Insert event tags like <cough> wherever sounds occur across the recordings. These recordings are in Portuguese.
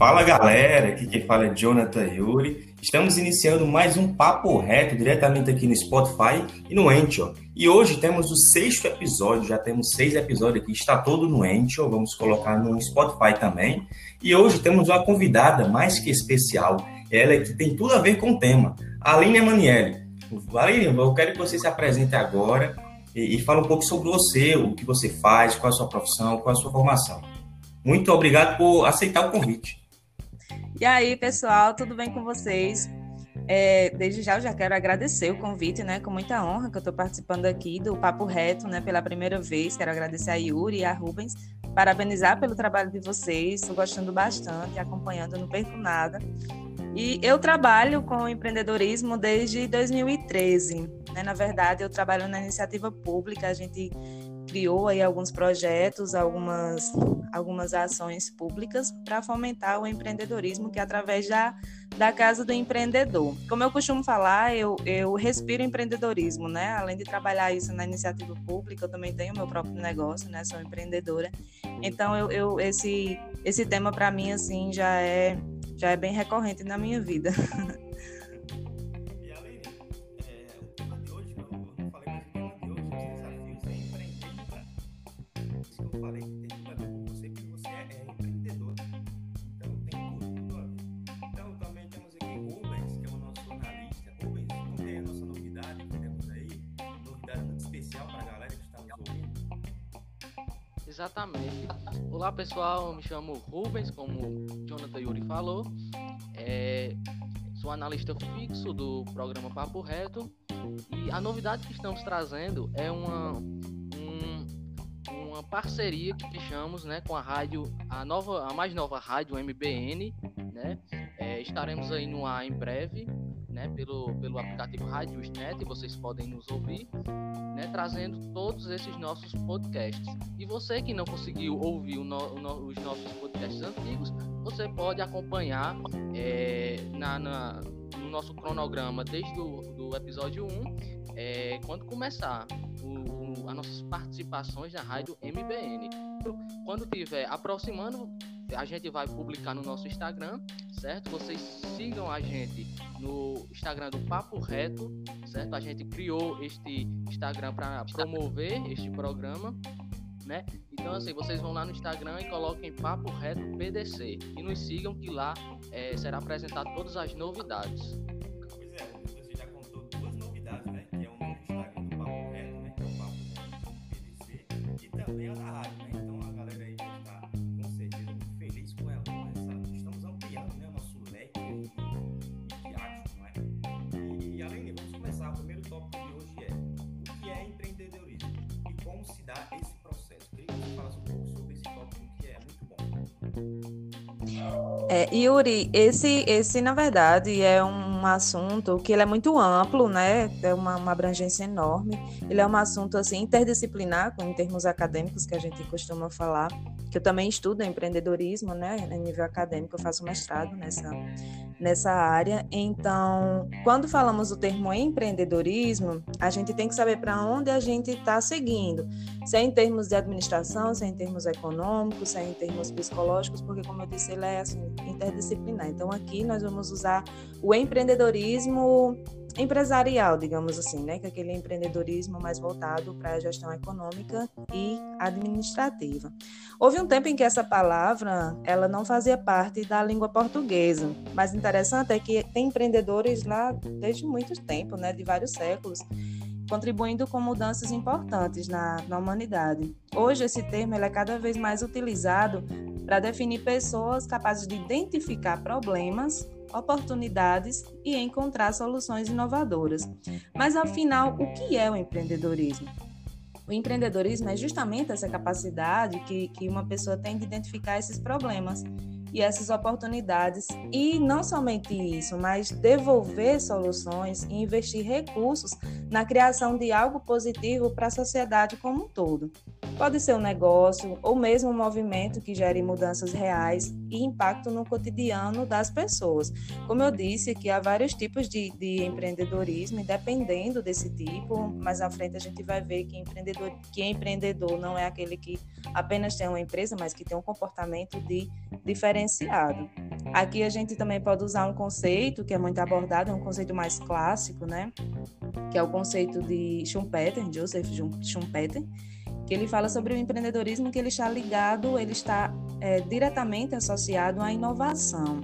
Fala galera, aqui quem fala é Jonathan Yuri. Estamos iniciando mais um papo reto diretamente aqui no Spotify e no Anchor. E hoje temos o sexto episódio, já temos seis episódios aqui, está todo no Anchor, vamos colocar no Spotify também. E hoje temos uma convidada mais que especial, ela é que tem tudo a ver com o tema, Aline Manielli. Aline, eu quero que você se apresente agora e, e fale um pouco sobre você, o que você faz, qual a sua profissão, qual a sua formação. Muito obrigado por aceitar o convite. E aí, pessoal, tudo bem com vocês? É, desde já eu já quero agradecer o convite, né? Com muita honra que eu estou participando aqui do Papo Reto, né? Pela primeira vez. Quero agradecer a Yuri e a Rubens, parabenizar pelo trabalho de vocês. Estou gostando bastante, acompanhando, não perco nada. E eu trabalho com empreendedorismo desde 2013. Né? Na verdade, eu trabalho na iniciativa pública. A gente criou aí alguns projetos, algumas, algumas ações públicas para fomentar o empreendedorismo, que é através da, da Casa do Empreendedor. Como eu costumo falar, eu, eu respiro empreendedorismo, né? Além de trabalhar isso na iniciativa pública, eu também tenho meu próprio negócio, né? Sou empreendedora. Então, eu, eu esse, esse tema para mim, assim, já é, já é bem recorrente na minha vida. <laughs> pessoal, me chamo Rubens, como Jonathan Yuri falou. É, sou analista fixo do programa Papo Reto. E a novidade que estamos trazendo é uma, um, uma parceria que fechamos né, com a rádio, a, nova, a mais nova rádio MBN. Né? É, estaremos aí no ar em breve né, pelo, pelo aplicativo Radiosnet, vocês podem nos ouvir, né, trazendo todos esses nossos podcasts. E você que não conseguiu ouvir no, no, os nossos podcasts antigos, você pode acompanhar é, na, na, no nosso cronograma desde o do episódio 1, é, quando começar o, o, as nossas participações na rádio MBN. Quando tiver aproximando, a gente vai publicar no nosso Instagram, certo? Vocês sigam a gente no Instagram do Papo Reto, certo? A gente criou este Instagram para promover este programa, né? Então, assim, vocês vão lá no Instagram e coloquem Papo Reto PDC e nos sigam que lá é, será apresentado todas as novidades. Yuri, esse, esse na verdade é um assunto que ele é muito amplo, né? É uma, uma abrangência enorme. Ele é um assunto assim interdisciplinar, em termos acadêmicos que a gente costuma falar. Que eu também estudo empreendedorismo, né? Em nível acadêmico, eu faço mestrado nessa nessa área. Então, quando falamos o termo empreendedorismo, a gente tem que saber para onde a gente está seguindo. Se é em termos de administração, se é em termos econômicos, se é em termos psicológicos, porque como eu disse, ele é assim, interdisciplinar. Então, aqui nós vamos usar o empreendedorismo empresarial, digamos assim, né? Que é aquele empreendedorismo mais voltado para a gestão econômica e administrativa. Houve um tempo em que essa palavra ela não fazia parte da língua portuguesa, mas interessante é que tem empreendedores lá desde muito tempo, né? De vários séculos contribuindo com mudanças importantes na, na humanidade. Hoje, esse termo é cada vez mais utilizado para definir pessoas capazes de identificar problemas, oportunidades e encontrar soluções inovadoras. Mas, afinal, o que é o empreendedorismo? O empreendedorismo é justamente essa capacidade que, que uma pessoa tem de identificar esses problemas e essas oportunidades. E não somente isso, mas devolver soluções e investir recursos na criação de algo positivo para a sociedade como um todo. Pode ser um negócio ou mesmo um movimento que gere mudanças reais e impacto no cotidiano das pessoas. Como eu disse, que há vários tipos de, de empreendedorismo, e dependendo desse tipo, mais à frente a gente vai ver que empreendedor, que empreendedor não é aquele que apenas tem uma empresa, mas que tem um comportamento de diferenciado. Aqui a gente também pode usar um conceito que é muito abordado, é um conceito mais clássico, né? Que é o conceito de Schumpeter, Joseph Schumpeter, que ele fala sobre o empreendedorismo que ele está ligado, ele está é, diretamente associado à inovação.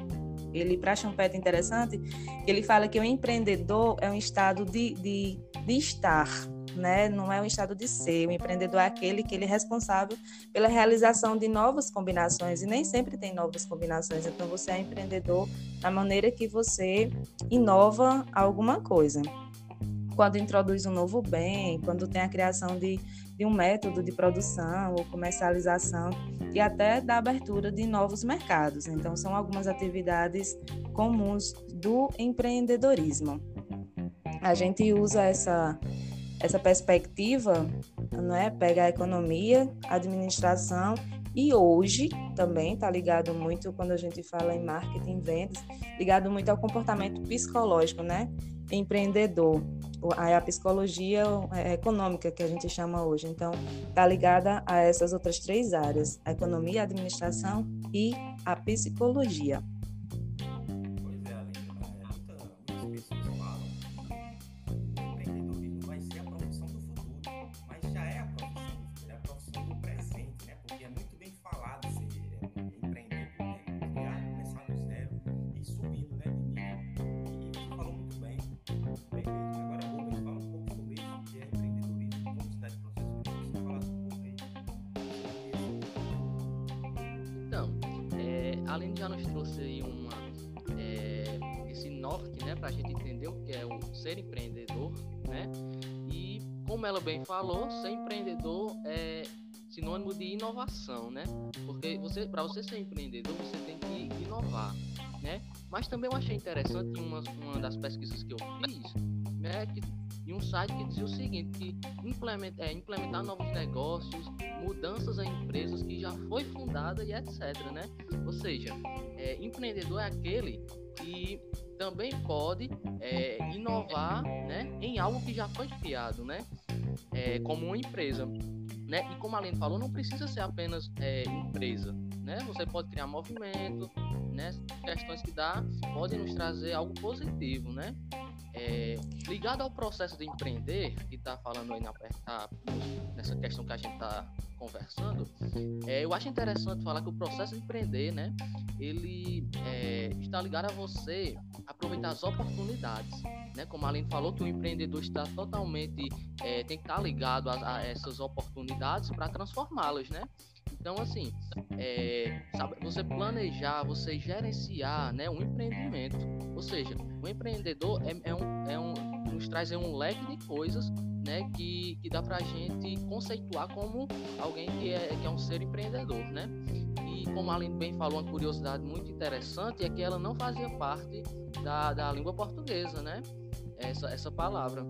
Ele, para Schumpeter, é interessante, ele fala que o empreendedor é um estado de, de, de estar, né? não é um estado de ser. O empreendedor é aquele que ele é responsável pela realização de novas combinações, e nem sempre tem novas combinações. Então, você é empreendedor na maneira que você inova alguma coisa. Quando introduz um novo bem, quando tem a criação de, de um método de produção ou comercialização e até da abertura de novos mercados. Então, são algumas atividades comuns do empreendedorismo. A gente usa essa essa perspectiva, não é? Pega a economia, a administração e hoje também está ligado muito quando a gente fala em marketing, vendas, ligado muito ao comportamento psicológico, né? Empreendedor, a psicologia é, econômica que a gente chama hoje. Então, está ligada a essas outras três áreas: a economia, a administração e a psicologia. Para você ser empreendedor, você tem que inovar, né? Mas também eu achei interessante uma, uma das pesquisas que eu fiz, né, que em um site que dizia o seguinte, que implementar, é, implementar novos negócios, mudanças em empresas que já foi fundada e etc, né? Ou seja, é, empreendedor é aquele que também pode é, inovar né, em algo que já foi criado, né? É, como uma empresa. Né? E como a Aline falou, não precisa ser apenas é, empresa. Né? Você pode criar movimento, né? questões que dá podem nos trazer algo positivo. Né? É, ligado ao processo de empreender, que está falando aí na, tá, nessa questão que a gente está conversando, é, eu acho interessante falar que o processo de empreender, né, ele é, está ligado a você aproveitar as oportunidades, né, como a Aline falou, que o empreendedor está totalmente, é, tem que estar ligado a, a essas oportunidades para transformá-las, né, então, assim, é, sabe, você planejar, você gerenciar né, um empreendimento. Ou seja, o empreendedor é, é, um, é um, nos traz um leque de coisas né, que, que dá para a gente conceituar como alguém que é, que é um ser empreendedor. Né? E como a Aline bem falou, uma curiosidade muito interessante é que ela não fazia parte da, da língua portuguesa, né? Essa, essa palavra.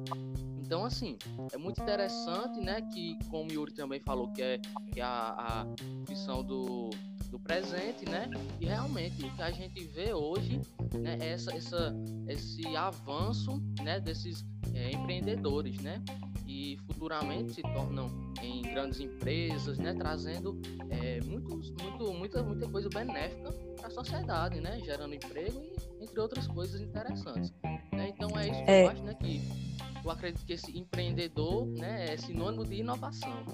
Então, assim, é muito interessante, né, que, como o Yuri também falou, que é, que é a, a profissão do, do presente, né, e realmente o que a gente vê hoje, né, é essa, essa, esse avanço, né, desses é, empreendedores, né, e futuramente se tornam em grandes empresas, né, trazendo é, muitos, muito, muita, muita coisa benéfica para a sociedade, né, gerando emprego e entre outras coisas interessantes. Né? Então é isso que é. eu acho, né, que eu acredito que esse empreendedor né, é sinônimo de inovação.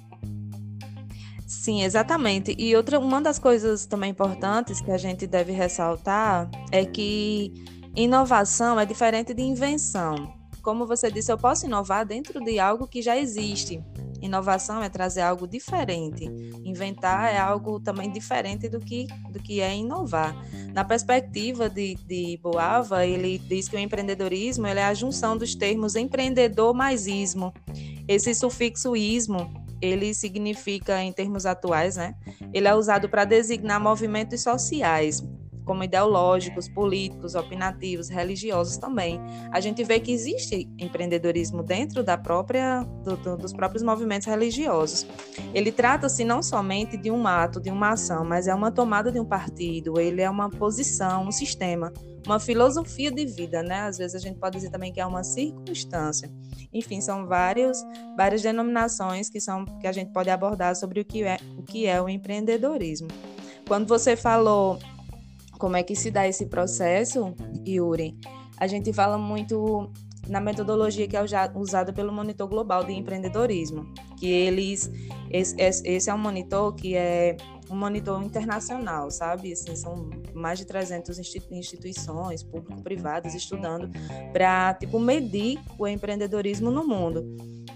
Sim, exatamente. E outra, uma das coisas também importantes que a gente deve ressaltar é que inovação é diferente de invenção. Como você disse, eu posso inovar dentro de algo que já existe. Inovação é trazer algo diferente. Inventar é algo também diferente do que, do que é inovar. Na perspectiva de, de Boava, ele diz que o empreendedorismo é a junção dos termos empreendedor mais ismo. Esse sufixo ismo ele significa, em termos atuais, né? Ele é usado para designar movimentos sociais, como ideológicos, políticos, opinativos, religiosos também. A gente vê que existe empreendedorismo dentro da própria do, do, dos próprios movimentos religiosos. Ele trata-se não somente de um ato, de uma ação, mas é uma tomada de um partido, ele é uma posição, um sistema, uma filosofia de vida, né? Às vezes a gente pode dizer também que é uma circunstância. Enfim, são vários, várias denominações que são que a gente pode abordar sobre o que é o que é o empreendedorismo. Quando você falou como é que se dá esse processo, Yuri, a gente fala muito na metodologia que é usada pelo Monitor Global de Empreendedorismo, que eles esse, esse é um monitor que é um monitor internacional, sabe? Assim, são mais de 300 instituições público-privadas estudando para tipo medir o empreendedorismo no mundo.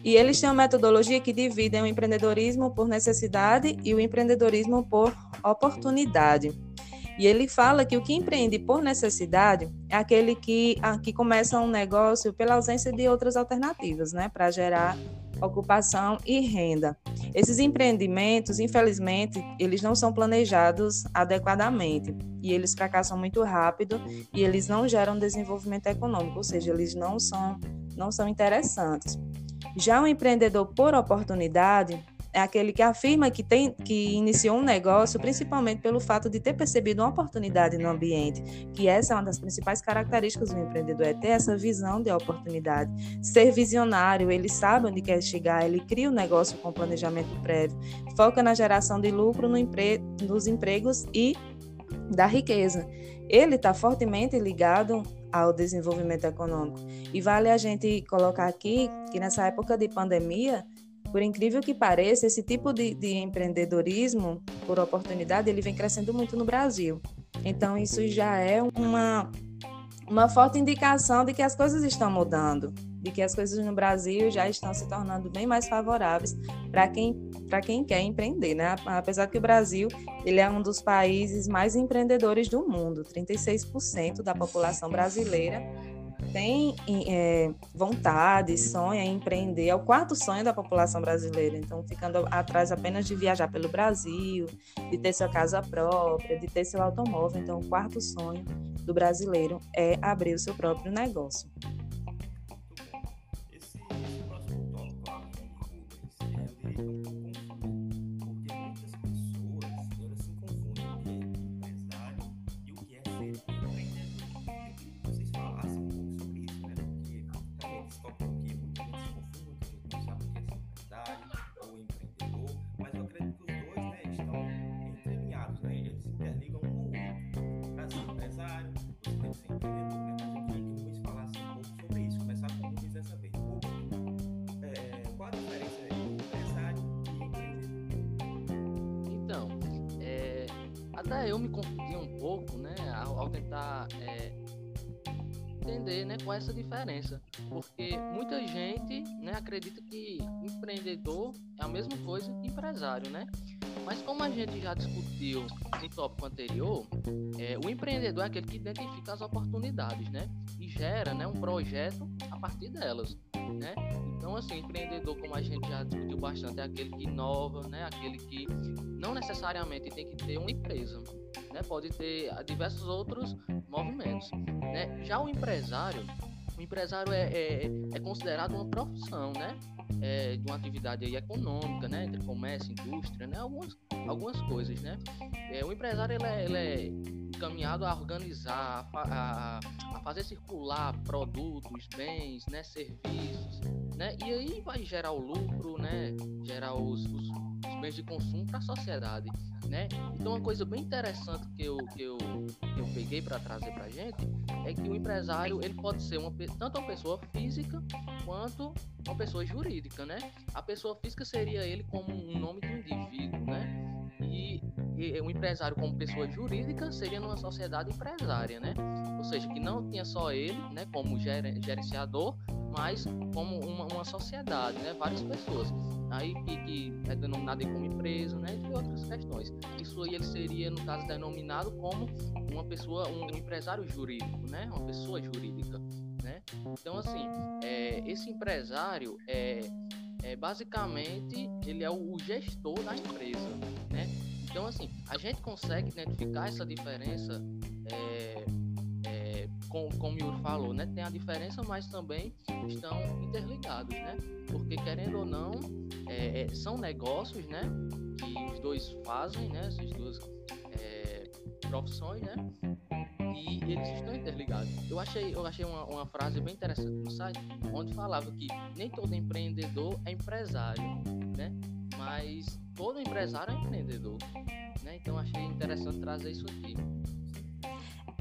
E eles têm uma metodologia que dividem o empreendedorismo por necessidade e o empreendedorismo por oportunidade. E ele fala que o que empreende por necessidade é aquele que, que começa um negócio pela ausência de outras alternativas, né, para gerar ocupação e renda. Esses empreendimentos, infelizmente, eles não são planejados adequadamente e eles fracassam muito rápido e eles não geram desenvolvimento econômico, ou seja, eles não são não são interessantes. Já o empreendedor por oportunidade, é aquele que afirma que, tem, que iniciou um negócio principalmente pelo fato de ter percebido uma oportunidade no ambiente, que essa é uma das principais características do empreendedor, é ter essa visão de oportunidade. Ser visionário, ele sabe onde quer chegar, ele cria o um negócio com planejamento prévio, foca na geração de lucro no empre nos empregos e da riqueza. Ele está fortemente ligado ao desenvolvimento econômico. E vale a gente colocar aqui que nessa época de pandemia, por incrível que pareça, esse tipo de, de empreendedorismo por oportunidade ele vem crescendo muito no Brasil. Então isso já é uma uma forte indicação de que as coisas estão mudando, de que as coisas no Brasil já estão se tornando bem mais favoráveis para quem para quem quer empreender, né? Apesar que o Brasil ele é um dos países mais empreendedores do mundo, 36% da população brasileira tem é, vontade, sonha em empreender, é o quarto sonho da população brasileira. Então, ficando atrás apenas de viajar pelo Brasil, de ter sua casa própria, de ter seu automóvel. Então, o quarto sonho do brasileiro é abrir o seu próprio negócio. Até eu me confundi um pouco, né, ao, ao tentar é, entender, né, qual é essa diferença, porque muita gente, né, acredita que empreendedor é a mesma coisa que empresário, né? Mas como a gente já discutiu no tópico anterior, é, o empreendedor é aquele que identifica as oportunidades, né? E gera, né, um projeto a partir delas, né? Então, assim, empreendedor, como a gente já discutiu bastante, é aquele que inova, né? Aquele que não necessariamente tem que ter uma empresa, né? Pode ter diversos outros movimentos, né? Já o empresário, o empresário é, é, é considerado uma profissão, né? É, de uma atividade aí econômica, né? Entre comércio, indústria, né? Algumas, algumas coisas, né? É, o empresário ele é, ele é encaminhado a organizar, a, a, a, fazer circular produtos, bens, né? Serviços, né? E aí vai gerar o lucro, né? Gerar os, os, os bens de consumo para a sociedade, né? Então uma coisa bem interessante que eu que eu, que eu peguei para trazer para gente é que o empresário ele pode ser uma tanto uma pessoa física quanto uma pessoa jurídica, né? A pessoa física seria ele como um nome de indivíduo, né? E, e o empresário como pessoa jurídica seria numa sociedade empresária, né? Ou seja, que não tinha só ele, né, como gerenciador, mas como uma, uma sociedade, né? Várias pessoas. Aí que, que é denominado como empresa, né? Entre outras questões. Isso aí ele seria, no caso, denominado como uma pessoa, um empresário jurídico, né? Uma pessoa jurídica, né? Então, assim, é, esse empresário é, é basicamente ele é o, o gestor da empresa, né? Então, assim, a gente consegue identificar essa diferença é, com, como o Yuri falou, né? Tem a diferença, mas também estão interligados, né? Porque querendo ou não, é, é, são negócios, né? Que os dois fazem, né? Essas duas é, profissões, né? e eles estão interligados. Eu achei, eu achei uma, uma frase bem interessante no site, onde falava que nem todo empreendedor é empresário, né? Mas todo empresário é empreendedor, né? Então achei interessante trazer isso aqui.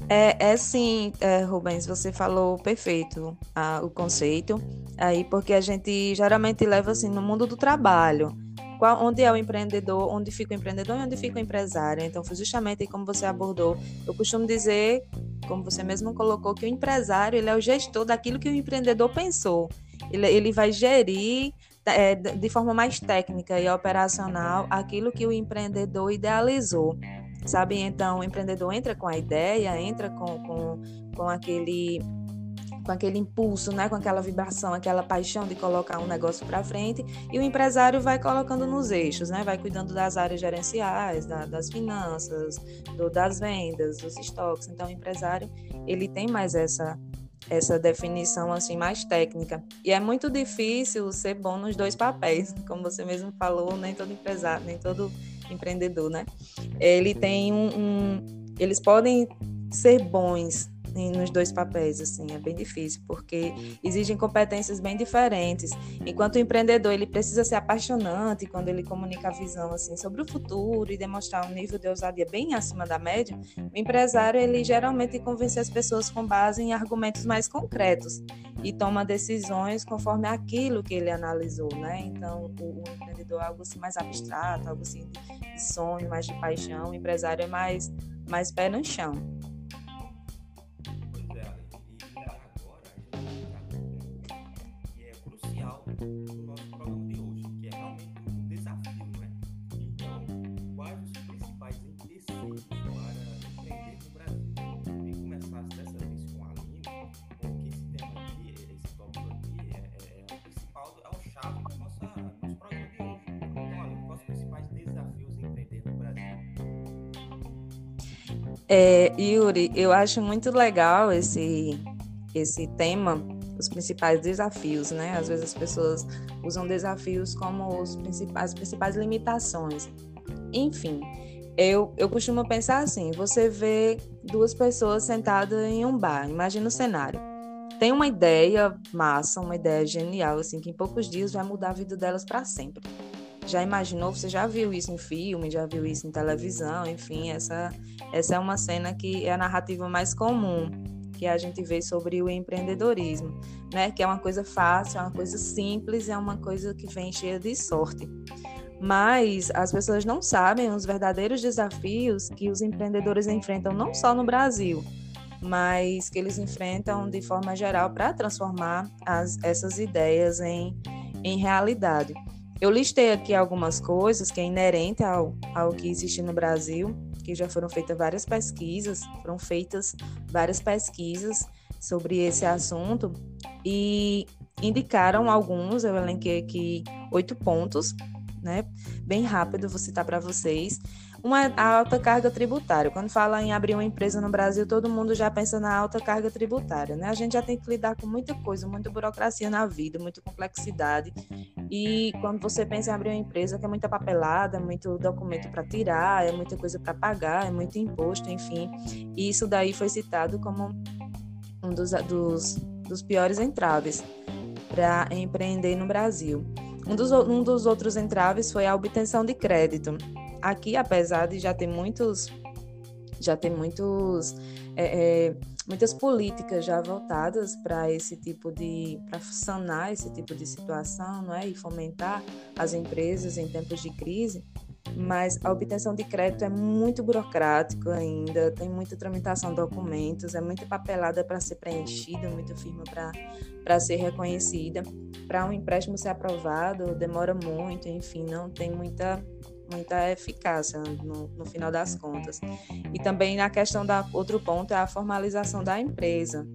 É, é sim, é, Rubens, você falou perfeito o conceito aí, porque a gente geralmente leva assim no mundo do trabalho. Qual, onde é o empreendedor, onde fica o empreendedor e onde fica o empresário. Então, foi justamente como você abordou. Eu costumo dizer, como você mesmo colocou, que o empresário ele é o gestor daquilo que o empreendedor pensou. Ele, ele vai gerir é, de forma mais técnica e operacional aquilo que o empreendedor idealizou sabe? Então, o empreendedor entra com a ideia, entra com, com, com aquele com aquele impulso, né, com aquela vibração, aquela paixão de colocar um negócio para frente, e o empresário vai colocando nos eixos, né, vai cuidando das áreas gerenciais, da, das finanças, do, das vendas, dos estoques. Então, o empresário ele tem mais essa essa definição assim mais técnica. E é muito difícil ser bom nos dois papéis, <laughs> como você mesmo falou, nem todo empresário, nem todo empreendedor, né? Ele tem um, um eles podem ser bons nos dois papéis, assim, é bem difícil, porque exigem competências bem diferentes. Enquanto o empreendedor, ele precisa ser apaixonante quando ele comunica a visão, assim, sobre o futuro e demonstrar um nível de ousadia bem acima da média, o empresário, ele geralmente convence as pessoas com base em argumentos mais concretos e toma decisões conforme aquilo que ele analisou, né? Então, o, o empreendedor é algo assim mais abstrato, algo assim de, sonho, mais de paixão, o empresário é mais mais pé no chão. É, Yuri, eu acho muito legal esse, esse tema, os principais desafios, né? Às vezes as pessoas usam desafios como os principais, as principais limitações. Enfim, eu, eu costumo pensar assim: você vê duas pessoas sentadas em um bar, imagina o cenário. Tem uma ideia massa, uma ideia genial, assim, que em poucos dias vai mudar a vida delas para sempre já imaginou, você já viu isso em filme, já viu isso em televisão, enfim, essa, essa é uma cena que é a narrativa mais comum que a gente vê sobre o empreendedorismo, né? Que é uma coisa fácil, é uma coisa simples, é uma coisa que vem cheia de sorte. Mas as pessoas não sabem os verdadeiros desafios que os empreendedores enfrentam não só no Brasil, mas que eles enfrentam de forma geral para transformar as, essas ideias em, em realidade. Eu listei aqui algumas coisas que é inerente ao, ao que existe no Brasil, que já foram feitas várias pesquisas, foram feitas várias pesquisas sobre esse assunto e indicaram alguns, eu elenquei aqui oito pontos, né? Bem rápido, vou citar para vocês, uma alta carga tributária. Quando fala em abrir uma empresa no Brasil, todo mundo já pensa na alta carga tributária, né? A gente já tem que lidar com muita coisa, muita burocracia na vida, muita complexidade. E quando você pensa em abrir uma empresa, que é muita papelada, muito documento para tirar, é muita coisa para pagar, é muito imposto, enfim. E isso daí foi citado como um dos, dos, dos piores entraves para empreender no Brasil. Um dos, um dos outros entraves foi a obtenção de crédito aqui, apesar de já ter muitos, já ter muitos, é, é, muitas políticas já voltadas para esse tipo de, para sanar esse tipo de situação, não é, e fomentar as empresas em tempos de crise, mas a obtenção de crédito é muito burocrático ainda, tem muita tramitação de documentos, é muita papelada para ser preenchida, muita firma para ser reconhecida. Para um empréstimo ser aprovado, demora muito, enfim, não tem muita muita eficácia no, no, final das contas. E também na questão da outro ponto é a formalização da empresa.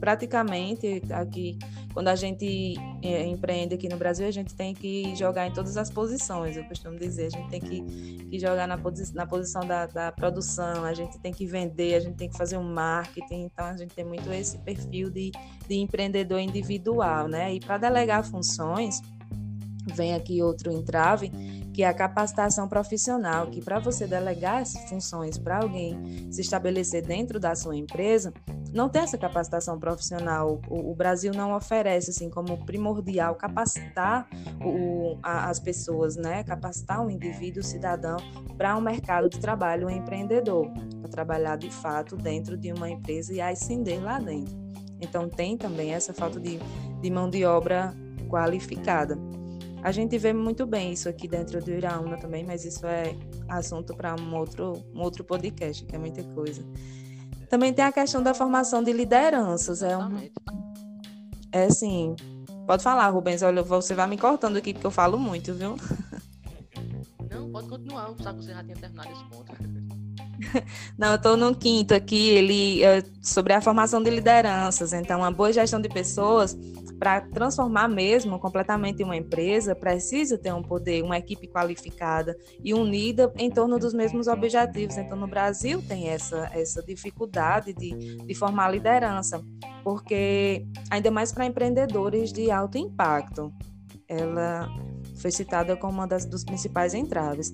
Praticamente aqui, quando a gente é, empreende aqui no Brasil, a gente tem que jogar em todas as posições. Eu costumo dizer, a gente tem que, que jogar na, posi na posição da, da produção, a gente tem que vender, a gente tem que fazer um marketing. Então a gente tem muito esse perfil de, de empreendedor individual, né? E para delegar funções vem aqui outro entrave, que é a capacitação profissional, que para você delegar funções para alguém se estabelecer dentro da sua empresa, não tem essa capacitação profissional. O, o Brasil não oferece assim como primordial capacitar o, a, as pessoas, né? Capacitar o indivíduo, o cidadão para um mercado de trabalho empreendedor, para trabalhar de fato dentro de uma empresa e ascender lá dentro. Então tem também essa falta de, de mão de obra qualificada. A gente vê muito bem isso aqui dentro do Iraúna também, mas isso é assunto para um outro, um outro podcast, que é muita coisa. Também tem a questão da formação de lideranças. É, um, é assim. Pode falar, Rubens. Olha, você vai me cortando aqui, porque eu falo muito, viu? Não, pode continuar. Sabe que você já tinha terminado esse ponto. <laughs> Não, eu estou no quinto aqui, ele é sobre a formação de lideranças. Então, uma boa gestão de pessoas para transformar mesmo completamente uma empresa, precisa ter um poder, uma equipe qualificada e unida em torno dos mesmos objetivos. Então, no Brasil tem essa, essa dificuldade de, de formar liderança, porque ainda mais para empreendedores de alto impacto. Ela foi citada como uma das dos principais entraves.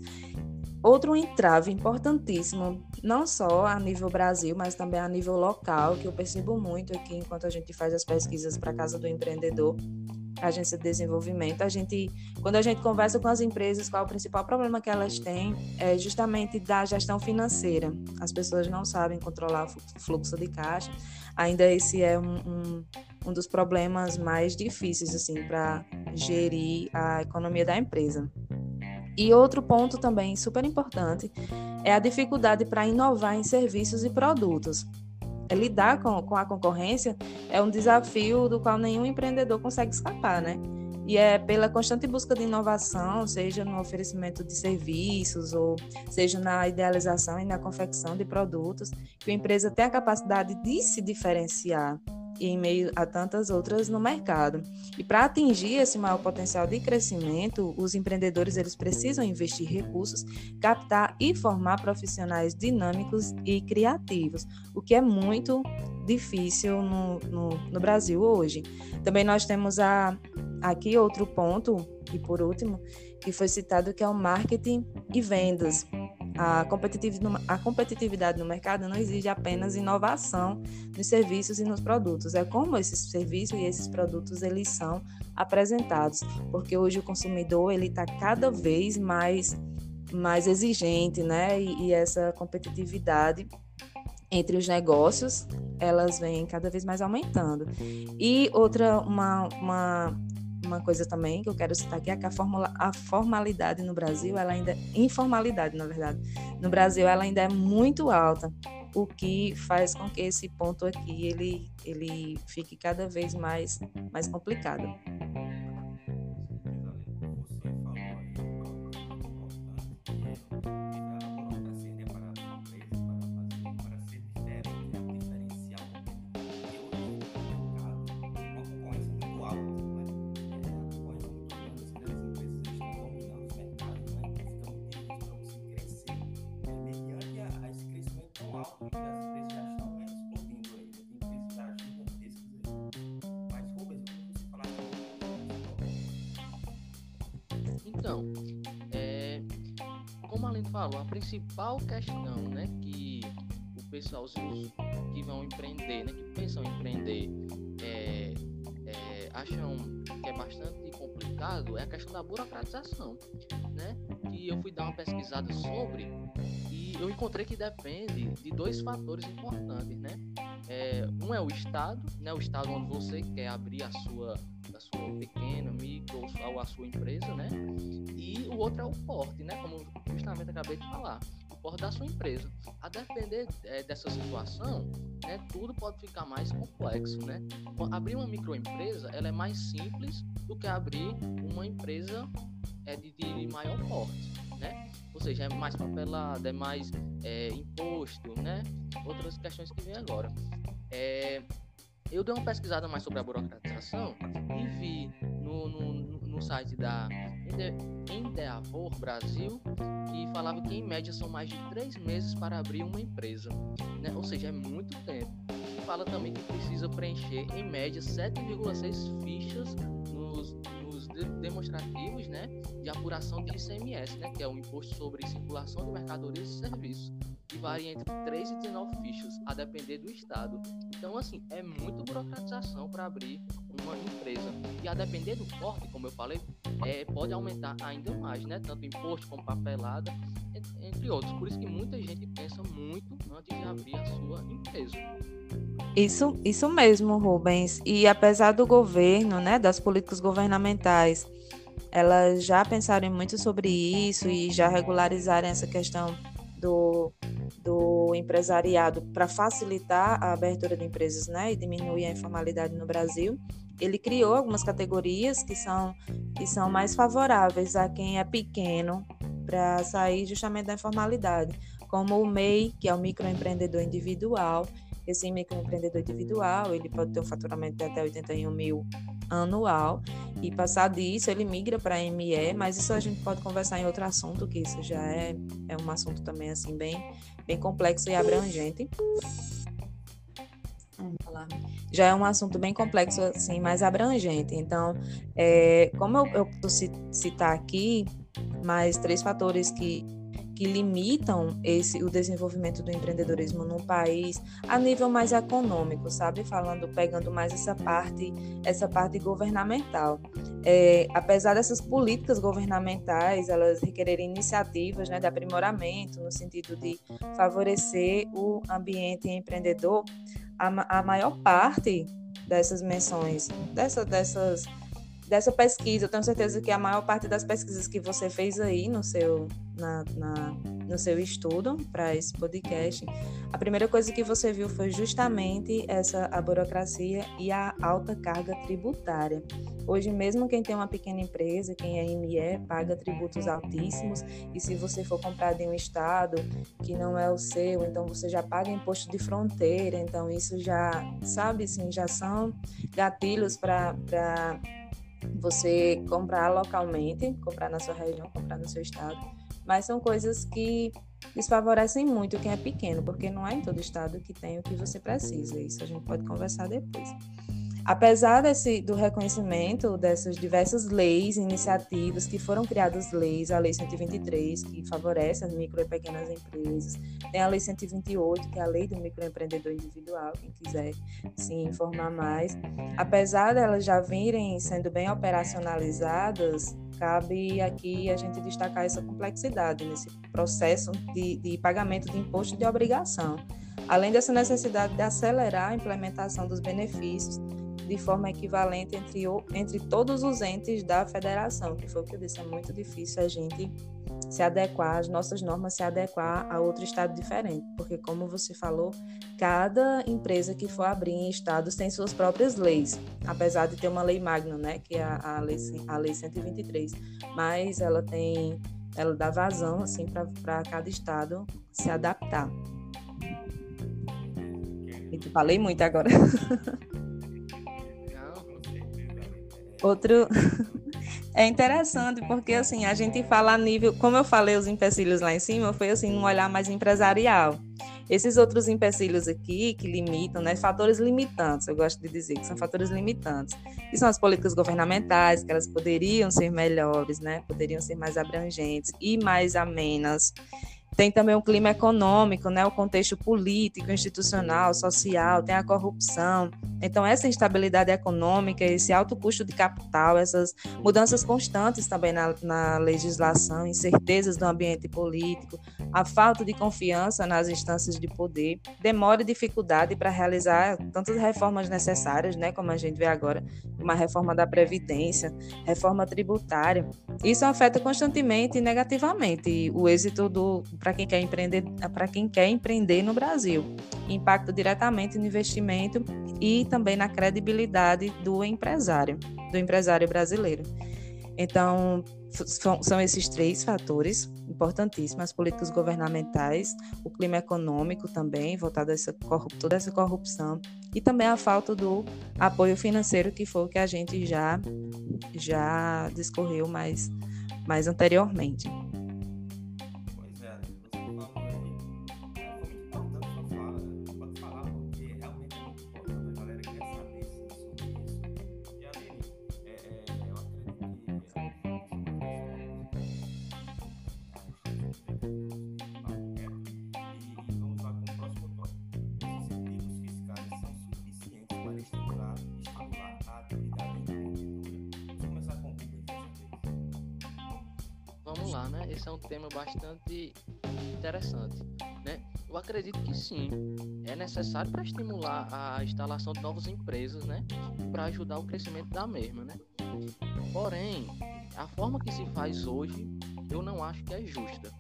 Outro entrave importantíssimo, não só a nível Brasil, mas também a nível local, que eu percebo muito aqui enquanto a gente faz as pesquisas para a Casa do Empreendedor, agência de desenvolvimento, a gente, quando a gente conversa com as empresas, qual é o principal problema que elas têm é justamente da gestão financeira. As pessoas não sabem controlar o fluxo de caixa. Ainda esse é um, um, um dos problemas mais difíceis assim para gerir a economia da empresa. E outro ponto também super importante é a dificuldade para inovar em serviços e produtos. É lidar com, com a concorrência é um desafio do qual nenhum empreendedor consegue escapar, né? E é pela constante busca de inovação, seja no oferecimento de serviços ou seja na idealização e na confecção de produtos, que a empresa tem a capacidade de se diferenciar em meio a tantas outras no mercado. E para atingir esse maior potencial de crescimento, os empreendedores eles precisam investir recursos, captar e formar profissionais dinâmicos e criativos, o que é muito difícil no, no, no Brasil hoje. Também nós temos a, aqui outro ponto, e por último, que foi citado, que é o marketing e vendas. A competitividade, no mercado não exige apenas inovação nos serviços e nos produtos, é como esses serviços e esses produtos eles são apresentados, porque hoje o consumidor ele está cada vez mais mais exigente, né? E, e essa competitividade entre os negócios, elas vêm cada vez mais aumentando. E outra, uma, uma uma coisa também que eu quero citar aqui é que a, formula, a formalidade no Brasil, ela ainda informalidade, na verdade, no Brasil ela ainda é muito alta, o que faz com que esse ponto aqui ele ele fique cada vez mais mais complicado. Principal questão, né, que o pessoal que vão empreender, né, que pensam em empreender, é, é, acham que é bastante complicado é a questão da burocratização, né? Que eu fui dar uma pesquisada sobre e eu encontrei que depende de dois fatores importantes, né? É, um é o estado, né? O estado onde você quer abrir a sua da sua pequena, micro ou a sua empresa, né? E o outro é o porte, né? Como justamente acabei de falar, o porte da sua empresa. A depender é, dessa situação, né? Tudo pode ficar mais complexo, né? Abrir uma microempresa, ela é mais simples do que abrir uma empresa é, de, de maior porte, né? Ou seja, é mais papelada, é mais é, imposto, né? Outras questões que vem agora. É, eu dei uma pesquisada mais sobre a burocratização e vi no, no, no site da Endeavor Brasil que falava que em média são mais de três meses para abrir uma empresa, né? ou seja, é muito tempo. E fala também que precisa preencher em média 7,6 fichas nos, nos demonstrativos né, de apuração de ICMS, né, que é o Imposto sobre Circulação de Mercadorias e Serviços, que varia entre 3 e 19 fichas, a depender do estado. Então, assim, é muito burocratização para abrir uma empresa. E a depender do porte, como eu falei, é, pode aumentar ainda mais, né? Tanto imposto como papelada, entre outros. Por isso que muita gente pensa muito antes de abrir a sua empresa. Isso, isso mesmo, Rubens. E apesar do governo, né, das políticas governamentais, elas já pensaram muito sobre isso e já regularizarem essa questão do, do empresariado para facilitar a abertura de empresas né, e diminuir a informalidade no Brasil. Ele criou algumas categorias que são, que são mais favoráveis a quem é pequeno para sair justamente da informalidade, como o MEI, que é o microempreendedor individual, esse microempreendedor individual, ele pode ter um faturamento de até 81 mil anual e passar disso ele migra para ME, mas isso a gente pode conversar em outro assunto, que isso já é, é um assunto também assim bem, bem complexo e abrangente. Já é um assunto bem complexo, assim, mais abrangente. Então, é, como eu, eu citar aqui mais três fatores que que limitam esse o desenvolvimento do empreendedorismo no país a nível mais econômico, sabe? Falando, pegando mais essa parte, essa parte governamental. É, apesar dessas políticas governamentais, elas requererem iniciativas, né, de aprimoramento no sentido de favorecer o ambiente empreendedor, a, a maior parte dessas menções, dessa, dessas dessa pesquisa, eu tenho certeza que a maior parte das pesquisas que você fez aí no seu, na, na no seu estudo para esse podcast, a primeira coisa que você viu foi justamente essa a burocracia e a alta carga tributária. Hoje mesmo quem tem uma pequena empresa, quem é ME, paga tributos altíssimos e se você for comprar de um estado que não é o seu, então você já paga imposto de fronteira, então isso já, sabe, assim, já são gatilhos para você comprar localmente, comprar na sua região, comprar no seu estado, mas são coisas que desfavorecem muito quem é pequeno, porque não é em todo estado que tem o que você precisa. Isso a gente pode conversar depois. Apesar desse, do reconhecimento dessas diversas leis, iniciativas que foram criadas leis, a Lei 123, que favorece as micro e pequenas empresas, tem a Lei 128, que é a Lei do Microempreendedor Individual, quem quiser se informar mais. Apesar delas já virem sendo bem operacionalizadas, cabe aqui a gente destacar essa complexidade nesse processo de, de pagamento de imposto de obrigação além dessa necessidade de acelerar a implementação dos benefícios de forma equivalente entre, entre todos os entes da federação, que foi o que eu disse, é muito difícil a gente se adequar, as nossas normas se adequar a outro estado diferente, porque como você falou, cada empresa que for abrir em estados tem suas próprias leis, apesar de ter uma lei magna, né, que é a, a lei a lei 123, mas ela tem ela dá vazão assim para cada estado se adaptar. E falei muito agora. <laughs> Outro <laughs> é interessante porque assim a gente fala a nível, como eu falei os empecilhos lá em cima, foi assim um olhar mais empresarial. Esses outros empecilhos aqui que limitam, né, fatores limitantes, eu gosto de dizer que são fatores limitantes. E são as políticas governamentais, que elas poderiam ser melhores, né, poderiam ser mais abrangentes e mais amenas tem também o clima econômico, né, o contexto político, institucional, social, tem a corrupção. Então, essa instabilidade econômica, esse alto custo de capital, essas mudanças constantes também na, na legislação, incertezas do ambiente político, a falta de confiança nas instâncias de poder, demora e dificuldade para realizar tantas reformas necessárias, né, como a gente vê agora, uma reforma da Previdência, reforma tributária. Isso afeta constantemente e negativamente o êxito do para quem quer empreender, para quem quer empreender no Brasil. Impacta diretamente no investimento e também na credibilidade do empresário, do empresário brasileiro. Então, são esses três fatores importantíssimos: as políticas governamentais, o clima econômico também, voltado a essa toda essa corrupção, e também a falta do apoio financeiro, que foi o que a gente já, já discorreu mais, mais anteriormente. Bastante interessante, né? Eu acredito que sim, é necessário para estimular a instalação de novas empresas, né? Para ajudar o crescimento da mesma, né? Porém, a forma que se faz hoje, eu não acho que é justa.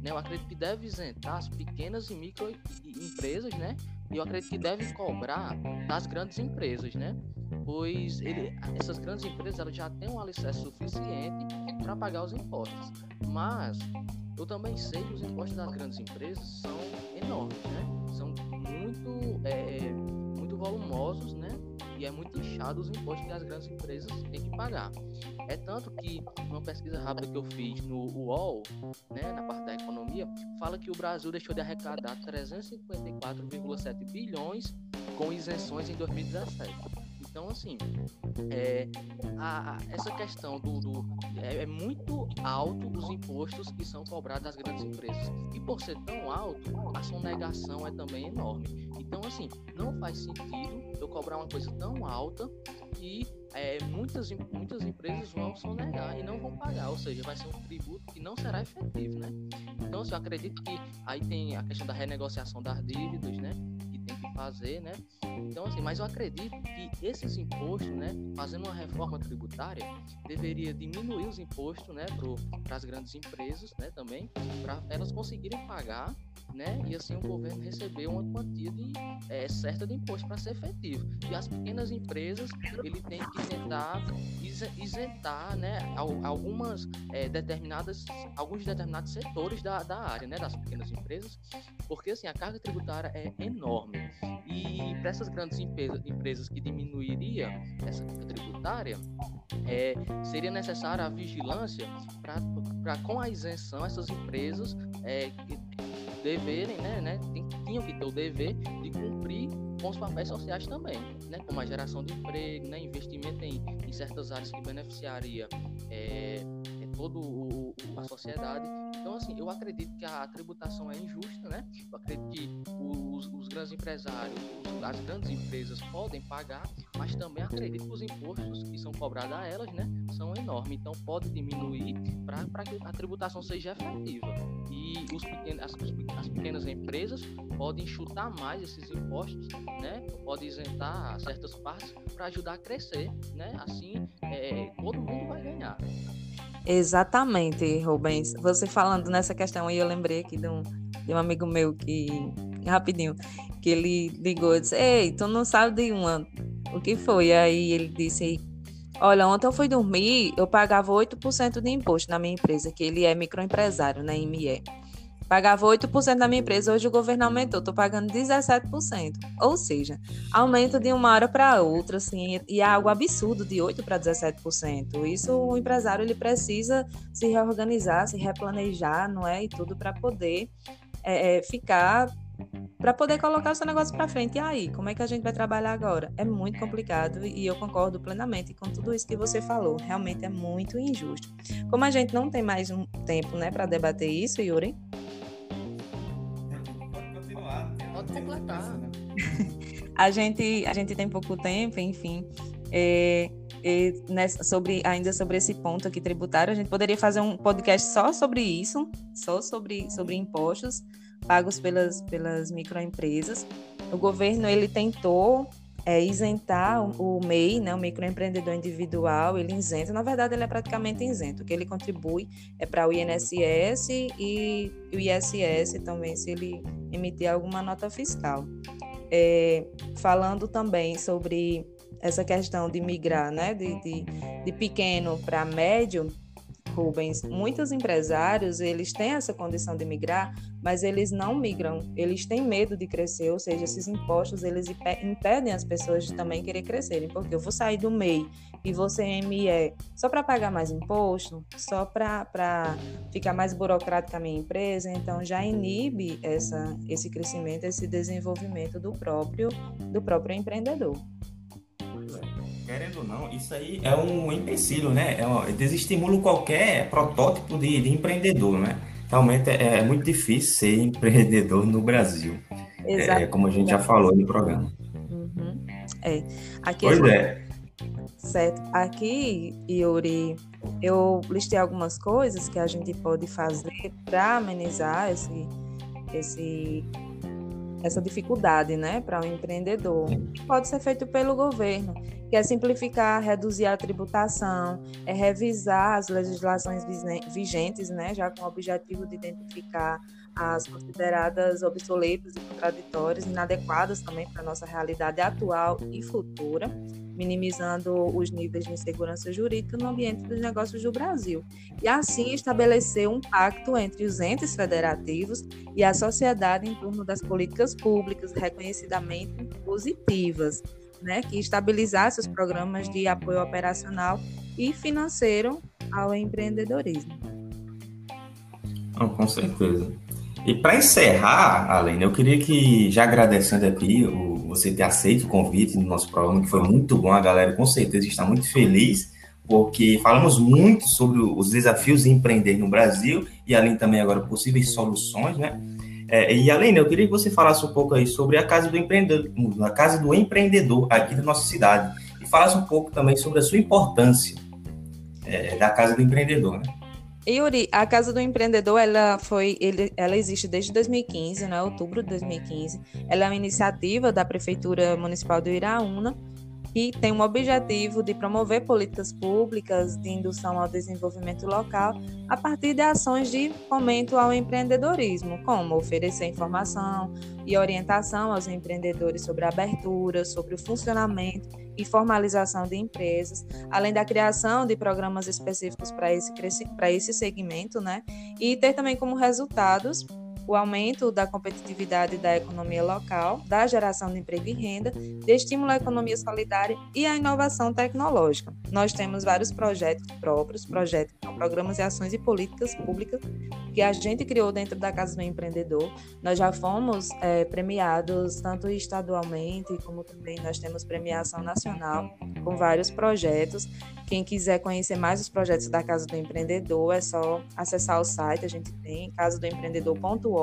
Né? Eu acredito que deve isentar as pequenas e micro empresas, né? E eu acredito que deve cobrar das grandes empresas, né? Pois ele, essas grandes empresas elas já têm um alicerce suficiente para pagar os impostos. Mas eu também sei que os impostos das grandes empresas são enormes, né? São muito, é, muito volumosos, né? E é muito inchado os impostos que as grandes empresas têm que pagar. É tanto que uma pesquisa rápida que eu fiz no UOL, né, na parte da economia, fala que o Brasil deixou de arrecadar 354,7 bilhões com isenções em 2017. Então, assim, é, a, essa questão do. do é, é, muito alto os impostos que são cobrados das grandes empresas. E por ser tão alto, a sonegação é também enorme. Então, assim, não faz sentido eu cobrar uma coisa tão alta que é, muitas, muitas empresas vão sonegar e não vão pagar, ou seja, vai ser um tributo que não será efetivo, né? Então, assim, eu acredito que aí tem a questão da renegociação das dívidas, né? Fazer, né? Então, assim, mas eu acredito que esses impostos, né, fazendo uma reforma tributária, deveria diminuir os impostos, né, para as grandes empresas, né, também, para elas conseguirem pagar, né, e assim o governo receber uma quantia de, é, certa de imposto para ser efetivo. E as pequenas empresas, ele tem que tentar isentar, né, algumas é, determinadas, alguns determinados setores da, da área, né, das pequenas empresas, porque assim a carga tributária é enorme. E para essas grandes empresas, que diminuiria essa tributária, é, seria necessária a vigilância para, com a isenção, essas empresas é, deverem, né, né, tinham que ter o dever de cumprir com os papéis sociais também, né, como a geração de emprego, né, investimento em, em certas áreas que beneficiaria é, é todo o, a sociedade. Então, assim, eu acredito que a tributação é injusta, né? Eu acredito que os, os grandes empresários, as grandes empresas podem pagar, mas também acredito que os impostos que são cobrados a elas, né, são enormes. Então, pode diminuir para que a tributação seja efetiva. E os as, as pequenas empresas podem chutar mais esses impostos, né? Pode isentar certas partes para ajudar a crescer, né? Assim, é, todo mundo vai ganhar. Exatamente, Rubens. Você falando nessa questão aí, eu lembrei aqui de um, de um amigo meu que, rapidinho, que ele ligou e disse: Ei, tu não sabe de uma. O que foi? Aí ele disse: Olha, ontem eu fui dormir, eu pagava 8% de imposto na minha empresa, que ele é microempresário, né, ME. Pagava 8% da minha empresa, hoje o governo aumentou, estou pagando 17%. Ou seja, aumento de uma hora para outra, assim, e é algo absurdo de 8% para 17%. Isso o empresário ele precisa se reorganizar, se replanejar, não é? E tudo para poder é, é, ficar para poder colocar o seu negócio para frente. E aí, como é que a gente vai trabalhar agora? É muito complicado e eu concordo plenamente com tudo isso que você falou. Realmente é muito injusto. Como a gente não tem mais um tempo, né, para debater isso, Yuri? <laughs> A gente, a gente tem pouco tempo, enfim. É, nessa, sobre, ainda sobre esse ponto aqui tributário, a gente poderia fazer um podcast só sobre isso, só sobre, sobre impostos pagos pelas, pelas microempresas. O governo ele tentou é, isentar o, MEI, né, o microempreendedor individual, ele isenta, na verdade ele é praticamente isento, o que ele contribui é para o INSS e o ISS também, se ele emitir alguma nota fiscal. É, falando também sobre essa questão de migrar né, de, de, de pequeno para médio, Rubens, muitos empresários, eles têm essa condição de migrar, mas eles não migram, eles têm medo de crescer, ou seja, esses impostos, eles impedem as pessoas de também querer crescerem, porque eu vou sair do MEI e você ME só para pagar mais imposto, só para ficar mais burocrática a minha empresa, então já inibe essa, esse crescimento, esse desenvolvimento do próprio, do próprio empreendedor querendo ou não, isso aí é um empecilho, né? É um, desestimula qualquer protótipo de, de empreendedor, né? realmente é, é muito difícil ser empreendedor no Brasil. Exato. É, como a gente já falou no programa. Uhum. É. Aqui pois é. Certo. Aqui, Yuri, eu listei algumas coisas que a gente pode fazer para amenizar esse, esse essa dificuldade né, para o um empreendedor. Pode ser feito pelo governo, que é simplificar, reduzir a tributação, é revisar as legislações vigentes, né, já com o objetivo de identificar as consideradas obsoletas e contraditórias, inadequadas também para a nossa realidade atual e futura minimizando os níveis de insegurança jurídica no ambiente dos negócios do Brasil, e assim estabelecer um pacto entre os entes federativos e a sociedade em torno das políticas públicas reconhecidamente positivas, né, que estabilizasse os programas de apoio operacional e financeiro ao empreendedorismo. Oh, com certeza. E para encerrar, Alene, eu queria que, já agradecendo aqui o, você ter aceito o convite no nosso programa, que foi muito bom, a galera com certeza está muito feliz, porque falamos muito sobre os desafios de empreender no Brasil e além também agora possíveis soluções, né? É, e Alene, eu queria que você falasse um pouco aí sobre a Casa do Empreendedor, a Casa do Empreendedor aqui da nossa cidade e falasse um pouco também sobre a sua importância é, da Casa do Empreendedor, né? Yuri, a Casa do Empreendedor, ela foi, ele, ela existe desde 2015, né, outubro de 2015. Ela é uma iniciativa da Prefeitura Municipal do Iraúna e tem um objetivo de promover políticas públicas de indução ao desenvolvimento local a partir de ações de fomento ao empreendedorismo, como oferecer informação e orientação aos empreendedores sobre a abertura, sobre o funcionamento e formalização de empresas, além da criação de programas específicos para esse, para esse segmento, né? E ter também como resultados o aumento da competitividade da economia local, da geração de emprego e renda, de estímulo à economia solidária e à inovação tecnológica. Nós temos vários projetos próprios, projetos, programas e ações e políticas públicas que a gente criou dentro da Casa do Empreendedor. Nós já fomos é, premiados tanto estadualmente como também nós temos premiação nacional com vários projetos. Quem quiser conhecer mais os projetos da Casa do Empreendedor é só acessar o site, a gente tem casadoempreendedor.org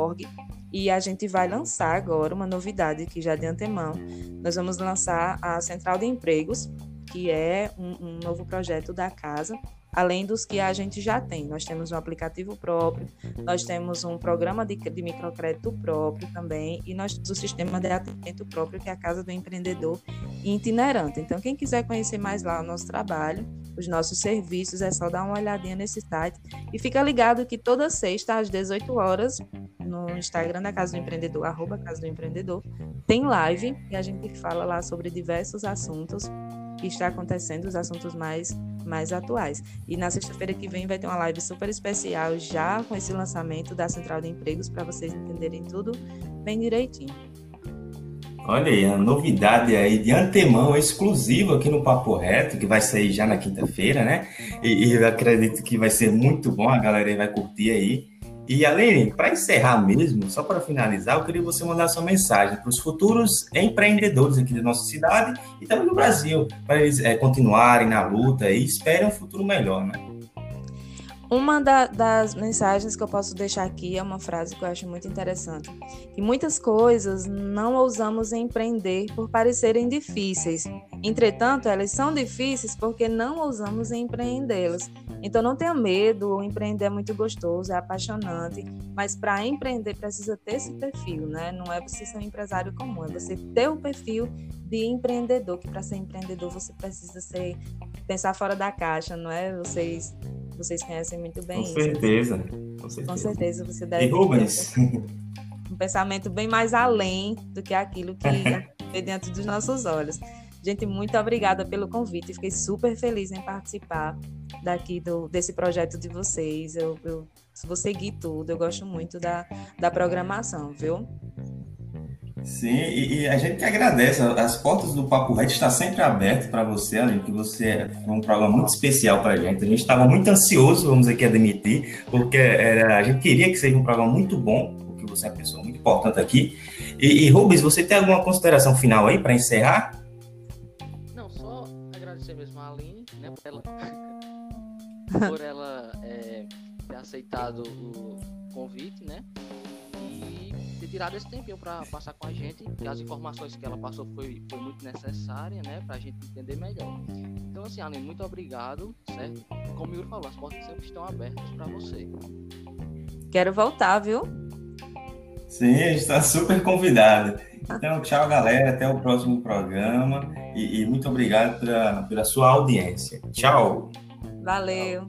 e a gente vai lançar agora uma novidade que já de antemão. Nós vamos lançar a Central de Empregos, que é um, um novo projeto da casa, além dos que a gente já tem. Nós temos um aplicativo próprio, nós temos um programa de, de microcrédito próprio também, e nós temos o sistema de atendimento próprio, que é a Casa do Empreendedor itinerante. Então, quem quiser conhecer mais lá o nosso trabalho, os nossos serviços, é só dar uma olhadinha nesse site. E fica ligado que toda sexta, às 18 horas, no Instagram da Casa do Empreendedor, arroba Casa do Empreendedor, tem live e a gente fala lá sobre diversos assuntos que está acontecendo, os assuntos mais, mais atuais. E na sexta-feira que vem vai ter uma live super especial já com esse lançamento da Central de Empregos para vocês entenderem tudo bem direitinho. Olha aí, a novidade aí de antemão, exclusiva aqui no Papo Reto, que vai sair já na quinta-feira, né? E, e, eu acredito que vai ser muito bom, a galera aí vai curtir aí. E Aline, para encerrar mesmo, só para finalizar, eu queria que você mandasse uma mensagem para os futuros empreendedores aqui da nossa cidade e também do Brasil, para eles é, continuarem na luta e esperem um futuro melhor, né? Uma da, das mensagens que eu posso deixar aqui é uma frase que eu acho muito interessante. Que muitas coisas não ousamos empreender por parecerem difíceis. Entretanto, elas são difíceis porque não ousamos empreendê-las. Então, não tenha medo, o empreender é muito gostoso, é apaixonante, mas para empreender precisa ter esse perfil, né? Não é você ser um empresário comum, é você ter o perfil de empreendedor, que para ser empreendedor você precisa ser pensar fora da caixa, não é? Vocês vocês conhecem muito bem com isso. Certeza, com certeza. Com certeza você deve e Rubens. um pensamento bem mais além do que aquilo que <laughs> vê diante dos nossos olhos. Gente, muito obrigada pelo convite. Fiquei super feliz em participar daqui do, desse projeto de vocês. Eu, eu vou seguir tudo. Eu gosto muito da, da programação, viu? Sim, e, e, a gente que agradece. As portas do Papo Reto estão sempre abertas para você, além que você foi um programa muito especial para a gente. A gente estava muito ansioso, vamos aqui admitir, porque era, a gente queria que seja um programa muito bom, porque você é uma pessoa muito importante aqui. E, e Rubens, você tem alguma consideração final aí para encerrar? por ela é, ter aceitado o, convite, né? E tirado esse tempinho para passar com a gente, que as informações que ela passou foi, foi muito necessária, né? Para a gente entender melhor. Então, assim, Aline, muito obrigado, certo? Como o Yuri falou, as portas sempre estão abertas para você. Quero voltar, viu? Sim, a gente está super convidado. Então, tchau, galera. Até o próximo programa. E, e muito obrigado pela, pela sua audiência. Tchau. Valeu.